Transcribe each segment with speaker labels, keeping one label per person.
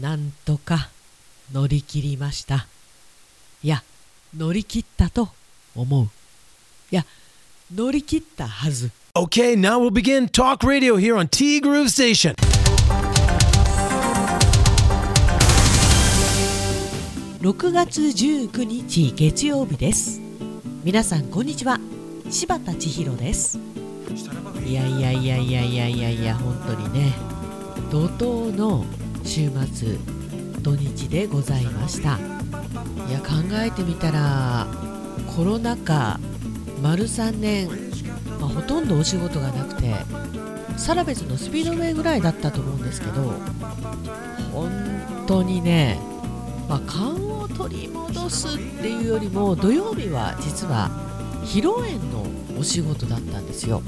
Speaker 1: なんとか乗り切りました。いや乗り切ったと思う。いや乗り切ったはず。
Speaker 2: Okay, now we'll begin talk radio here on T Groove Station.
Speaker 1: 6月19日月曜日です。皆さんこんにちは。柴田千尋です。いやいやいやいやいやいやいや本当にね。怒涛の週末土日でございましたいや考えてみたらコロナ禍丸3年、まあ、ほとんどお仕事がなくてサラベスのスピードウェイぐらいだったと思うんですけど本当にね、まあ、勘を取り戻すっていうよりも土曜日は実は披露宴のお仕事だったんですよ。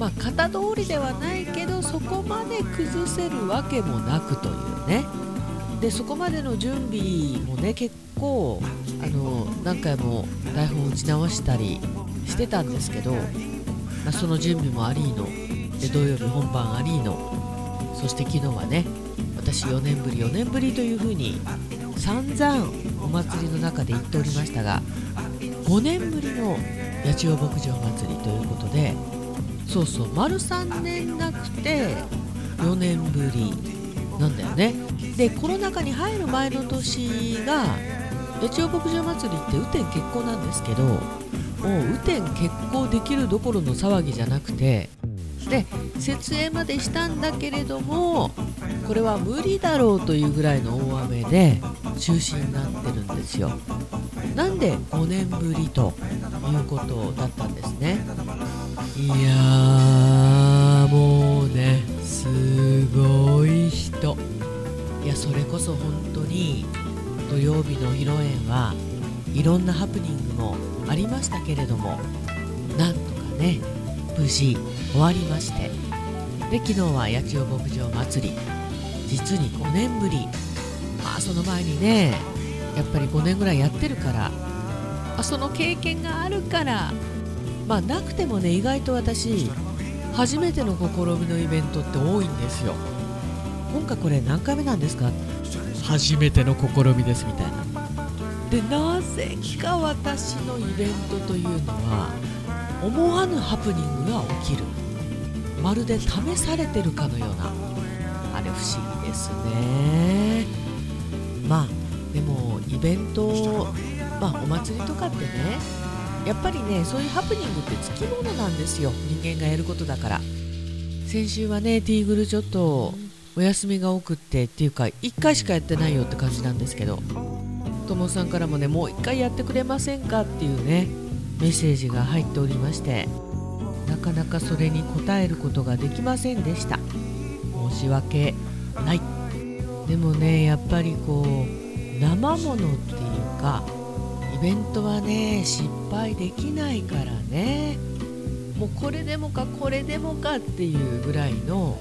Speaker 1: まあ、型通りではないけどそこまで崩せるわけもなくというね。でそこまでの準備もね結構あの何回も台本を打ち直したりしてたんですけど、まあ、その準備もありので土曜日本番ありのそして昨日はね私4年ぶり4年ぶりというふうに散々お祭りの中で言っておりましたが5年ぶりの八千代牧場祭りということでそうそう。丸3年なくて4年ぶりなんだよね。でコロナ禍に入る前の年が八千代牧場祭りって雨天決行なんですけどもう雨天決行できるどころの騒ぎじゃなくてで設営までしたんだけれどもこれは無理だろうというぐらいの大雨で中止になってるんですよ。なんで5年ぶりということだったんですね。いやーもうねすごい人。いやそれこそ本当に土曜日の披露宴はいろんなハプニングもありましたけれどもなんとかね無事終わりまして。で昨日は八千代牧場祭り。実に5年ぶり。まあその前にねやっぱり5年ぐらいやってるから。あその経験があるから。まあなくてもね意外と私初めての試みのイベントって多いんですよ。今回これ何回目なんですか？初めての試みですみたいな。でなぜか私のイベントというのは思わぬハプニングが起きる。まるで試されてるかのような。あれ不思議ですね。まあベントまあお祭りとかってねやっぱりねそういうハプニングってつきものなんですよ。人間がやることだから。先週はねティーグルちょっとお休みが多くってっていうか1回しかやってないよって感じなんですけどともさんからもねもう1回やってくれませんかっていうねメッセージが入っておりましてなかなかそれに応えることができませんでした。申し訳ない。でもねやっぱりこう生ものっていうかイベントはね失敗できないからね。もうこれでもかこれでもかっていうぐらいの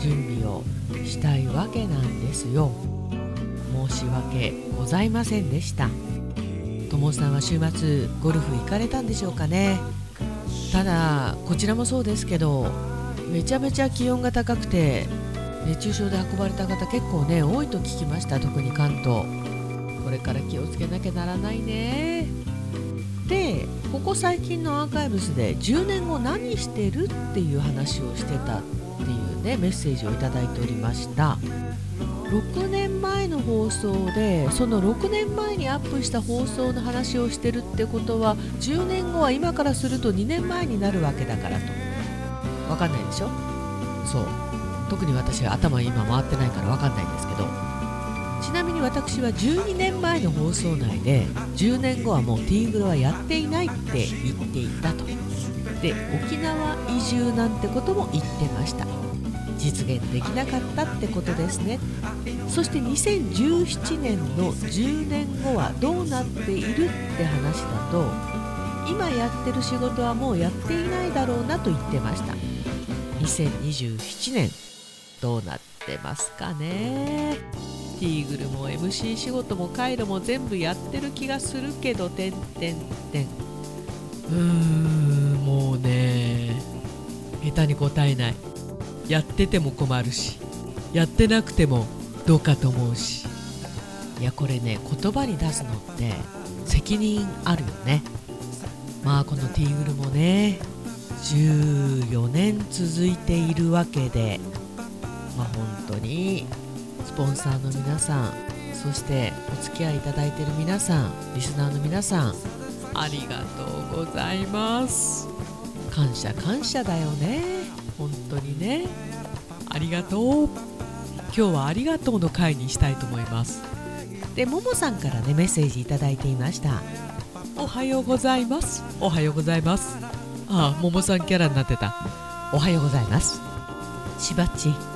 Speaker 1: 準備をしたいわけなんですよ。申し訳ございませんでした。ともさんは週末ゴルフ行かれたんでしょうかね。ただこちらもそうですけどめちゃめちゃ気温が高くて熱中症で運ばれた方結構ね多いと聞きました特に関東。これから気をつけなきゃならないね。でここ最近のアーカイブスで10年後何してるっていう話をしてたっていうねメッセージをいただいておりました。6年前の放送でその6年前にアップした放送の話をしてるってことは10年後は今からすると2年前になるわけだからと。分かんないでしょ？そう。特に私は頭今回ってないから分かんないんですけど。ちなみに私は12年前の放送内で10年後はもうティーグルはやっていないって言っていたと。で沖縄移住なんてことも言ってました。実現できなかったってことですね。そして2017年の10年後はどうなっているって話だと今やってる仕事はもうやっていないだろうなと言ってました。2027年どうなってますかね。ティーグルも MC 仕事もカイロも全部やってる気がするけどてんてんてん。うーんもうね下手に答えない。やってても困るしやってなくてもどうかと思うし。いやこれね言葉に出すのって責任あるよね。まあこのティーグルもね14年続いているわけでまあ本当にスポンサーの皆さんそしてお付き合いいただいている皆さんリスナーの皆さんありがとうございます。感謝感謝だよね。本当にね。ありがとう。今日はありがとうの回にしたいと思います。でももさんからねメッセージいただいていました。おはようございます。おはようございます。ああももさんキャラになってた。おはようございます。しばっち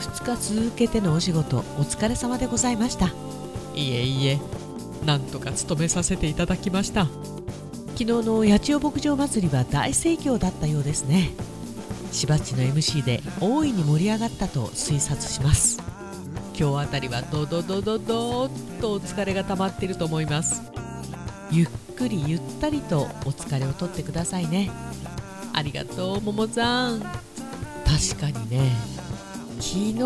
Speaker 1: 2日続けてのお仕事お疲れ様でございました。いえいえなんとか務めさせていただきました。昨日の八千代牧場祭りは大盛況だったようですね。しばっちの MC で大いに盛り上がったと推察します。今日あたりはドドドドドーッとお疲れが溜まっていると思います。ゆっくりゆったりとお疲れをとってくださいね。ありがとうももさん。確かにね昨日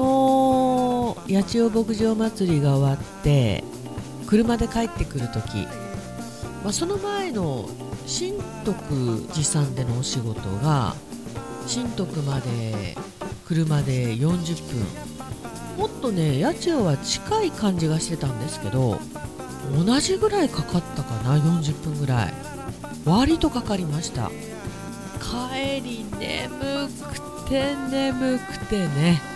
Speaker 1: 八千代牧場祭りが終わって車で帰ってくる時、まあ、その前の新徳寺さんでのお仕事が新徳まで車で40分。もっとね八千代は近い感じがしてたんですけど同じぐらいかかったかな40分ぐらい。割とかかりました。帰り眠くて眠くてね。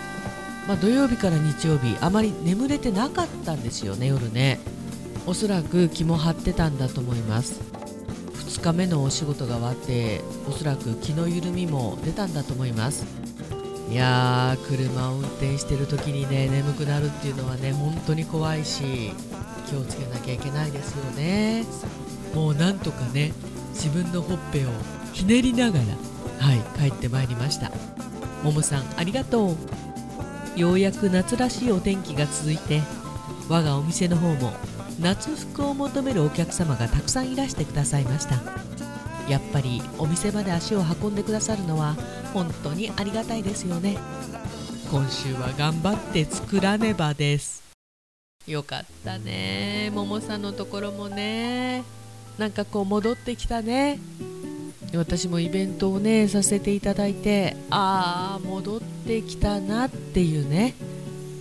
Speaker 1: まあ、土曜日から日曜日あまり眠れてなかったんですよね夜ね。おそらく気も張ってたんだと思います。2日目のお仕事が終わっておそらく気の緩みも出たんだと思います。いやー車を運転してる時にね眠くなるっていうのはね本当に怖いし気をつけなきゃいけないですよね。もうなんとかね自分のほっぺをひねりながらはい帰ってまいりました。ももさんありがとう。ようやく夏らしいお天気が続いて我がお店の方も夏服を求めるお客様がたくさんいらしてくださいました。やっぱりお店まで足を運んでくださるのは本当にありがたいですよね。今週は頑張って作らねばです。よかったねももさんのところもね。なんかこう戻ってきたね。私もイベントをねさせていただいてああ戻ってきたなっていうね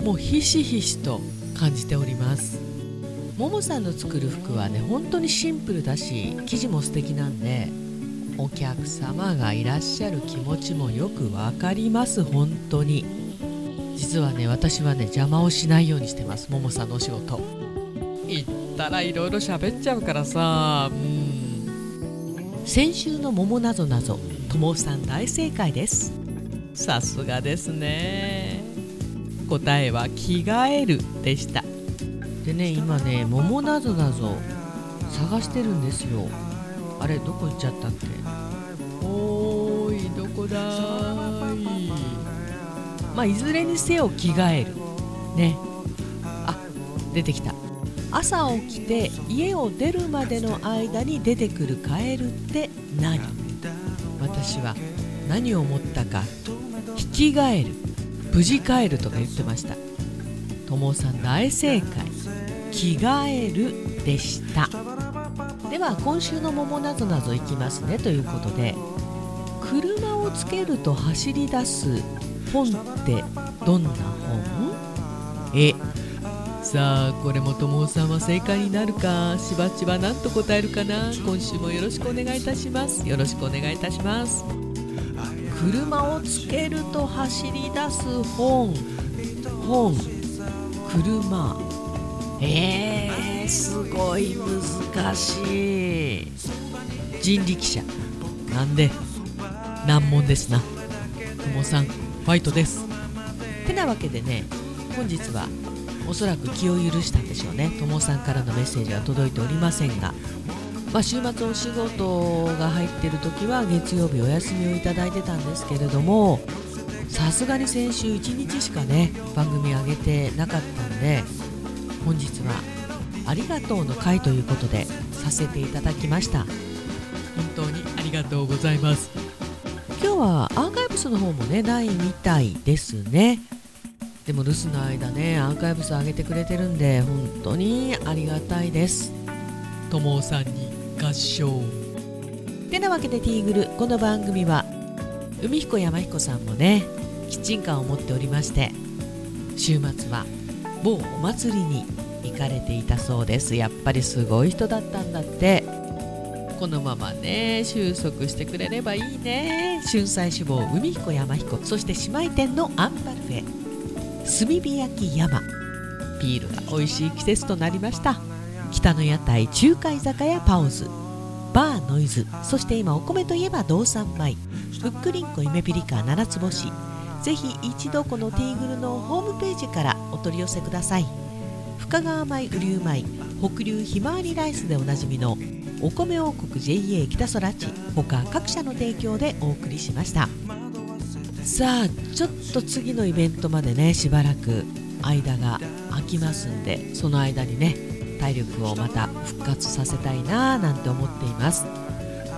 Speaker 1: もうひしひしと感じております。ももさんの作る服はね本当にシンプルだし生地も素敵なんでお客様がいらっしゃる気持ちもよくわかります本当に。実はね私はね邪魔をしないようにしてますももさんのお仕事。行ったらいろいろ喋っちゃうからさうん。先週の桃なぞなぞともさん大正解です。さすがですね。答えは着替えるでした。でね今ね桃なぞなぞ探してるんですよ。あれどこ行っちゃったっけ？おーいどこだーい？まあいずれにせよ着替える。ね。あ出てきた朝起きて家を出るまでの間に出てくるカエルって何？私は何を思ったか？引き換える。無事帰るとか言ってました。友さん大正解。着替えるでした。では今週の桃なぞなぞいきますねということで車をつけると走り出す本ってどんな本？えさあこれも友さんは正解になるかしばちは何と答えるかな。今週もよろしくお願いいたします。よろしくお願いいたします。車をつけると走り出す本。本。車。えー、すごい難しい。人力車。なんで？難問ですな。友さんファイトです。てなわけでね本日はおそらく気を許したんでしょうね。友さんからのメッセージは届いておりませんが。まあ、週末お仕事が入ってる時は月曜日お休みをいただいてたんですけれどもさすがに先週1日しかね番組上げてなかったんで本日はありがとうの会ということでさせていただきました。本当にありがとうございます。今日はアーカイブスの方もねないみたいですねでも留守の間ねアーカイブス上げてくれてるんで本当にありがたいです。ともさんに合唱。てなわけでティーグルこの番組は海彦山彦さんもねキッチンカーを持っておりまして週末は某お祭りに行かれていたそうです。やっぱりすごい人だったんだって。このままね収束してくれればいいね。春菜志望海彦山彦そして姉妹店のアンバルフェ炭火焼き山。ビールが美味しい季節となりました。北の屋台中華居酒屋パオズ。バーノイズ。そして今お米といえば道産米。ふっくりんこ夢ピリカ七つ星。ぜひ一度このティーグルのホームページからお取り寄せください。深川米雨竜米。北流ひまわりライスでおなじみのお米王国 JA 北空地。他各社の提供でお送りしました。さあちょっと次のイベントまでねしばらく間が空きますんでその間にね体力をまた復活させたいななんて思っています。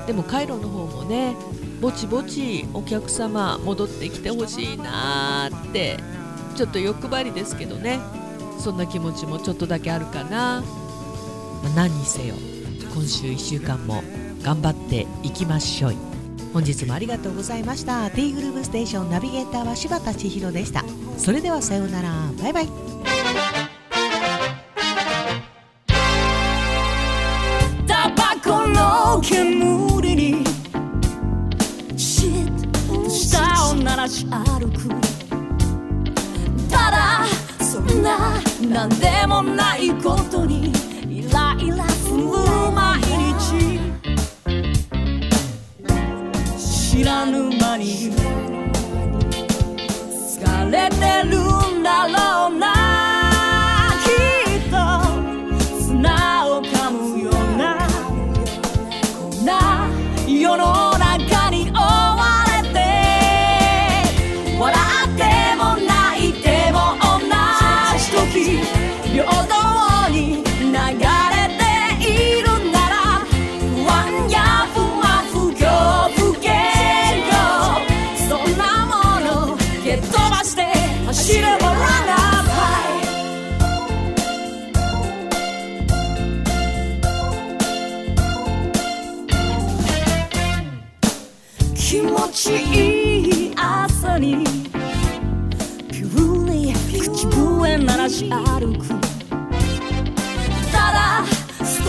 Speaker 1: でもカイロの方もねぼちぼちお客様戻ってきてほしいなーってちょっと欲張りですけどねそんな気持ちもちょっとだけあるかな、まあ、何にせよ今週1週間も頑張っていきましょう本日もありがとうございました。T グループステーションナビゲーターは柴田千尋でした。それではさようなら。バイバイ。
Speaker 3: 知らぬ間に疲れてるんだろう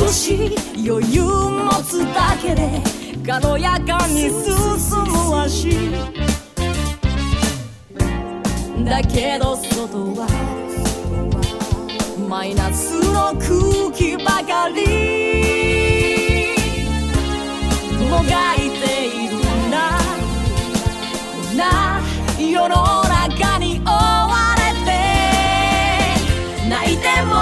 Speaker 3: 少し余裕持つだけで軽やかに進む足。だけど外はマイナスの空気ばかり。もがいているな。こんな世の中に追われて。泣いても